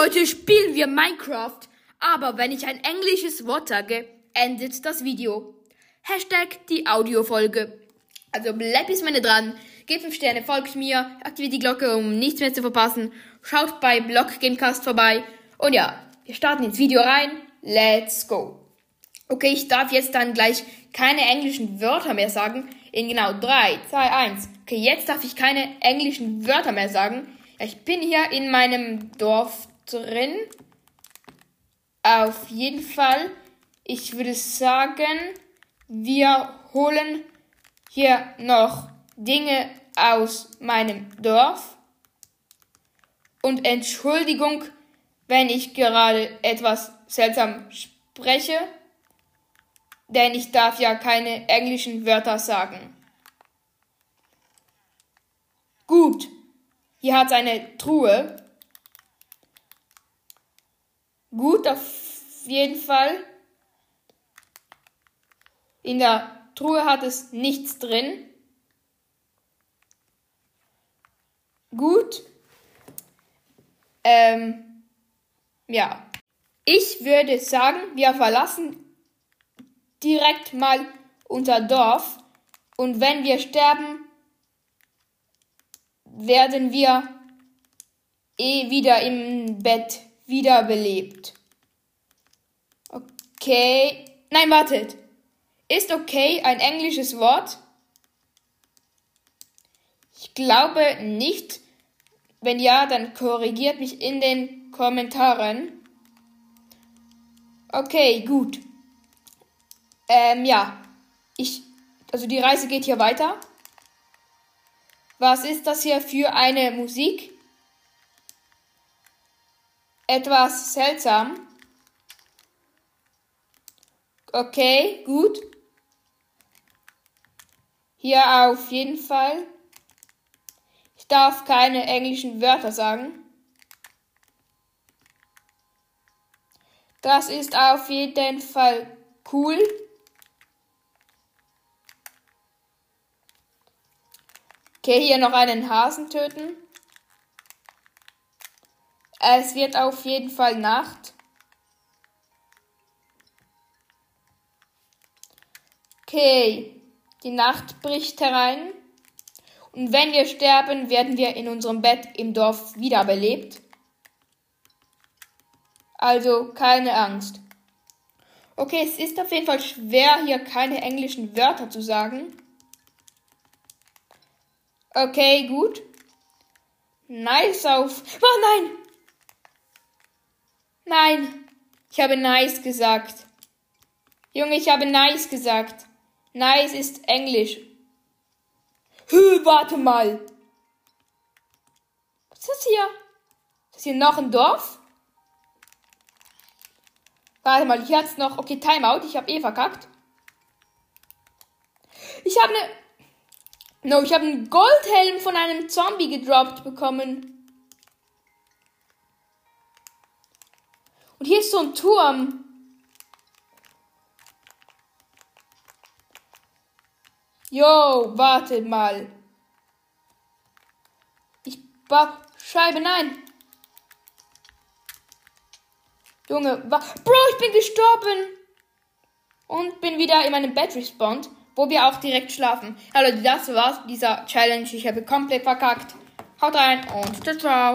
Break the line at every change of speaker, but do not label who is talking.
Leute, spielen wir Minecraft. Aber wenn ich ein englisches Wort sage, endet das Video. Hashtag die Audiofolge. Also bleibt bis meine dran. Gebt 5 Sterne, folgt mir, aktiviert die Glocke, um nichts mehr zu verpassen. Schaut bei Blog Gamecast vorbei. Und ja, wir starten ins Video rein. Let's go. Okay, ich darf jetzt dann gleich keine englischen Wörter mehr sagen. In genau 3, 2, 1. Okay, jetzt darf ich keine englischen Wörter mehr sagen. Ich bin hier in meinem Dorf drin. Auf jeden Fall. Ich würde sagen, wir holen hier noch Dinge aus meinem Dorf. Und Entschuldigung, wenn ich gerade etwas seltsam spreche, denn ich darf ja keine englischen Wörter sagen. Gut, hier hat es eine Truhe. Gut, auf jeden Fall. In der Truhe hat es nichts drin. Gut. Ähm, ja. Ich würde sagen, wir verlassen direkt mal unser Dorf. Und wenn wir sterben, werden wir eh wieder im Bett wiederbelebt. Okay. Nein, wartet. Ist okay ein englisches Wort? Ich glaube nicht. Wenn ja, dann korrigiert mich in den Kommentaren. Okay, gut. Ähm, ja. Ich, also die Reise geht hier weiter. Was ist das hier für eine Musik? Etwas seltsam. Okay, gut. Hier auf jeden Fall. Ich darf keine englischen Wörter sagen. Das ist auf jeden Fall cool. Okay, hier noch einen Hasen töten. Es wird auf jeden Fall Nacht. Okay, die Nacht bricht herein. Und wenn wir sterben, werden wir in unserem Bett im Dorf wiederbelebt. Also keine Angst. Okay, es ist auf jeden Fall schwer, hier keine englischen Wörter zu sagen. Okay, gut. Nice auf. Oh nein! Nein! Ich habe nice gesagt. Junge, ich habe nice gesagt. Nice ist Englisch. Hü, warte mal. Was ist das hier? Ist das hier noch ein Dorf? Warte mal, hier hat's noch. Okay, Timeout. Ich habe eh verkackt. Ich habe eine No, ich habe einen Goldhelm von einem Zombie gedroppt bekommen. Und hier ist so ein Turm. Yo, wartet mal. Ich baue Scheibe, nein. Junge, Bro, ich bin gestorben. Und bin wieder in meinem Bett respawned wo wir auch direkt schlafen. Ja, Leute, das war's dieser Challenge. Ich habe komplett verkackt. Haut rein und ciao, ciao.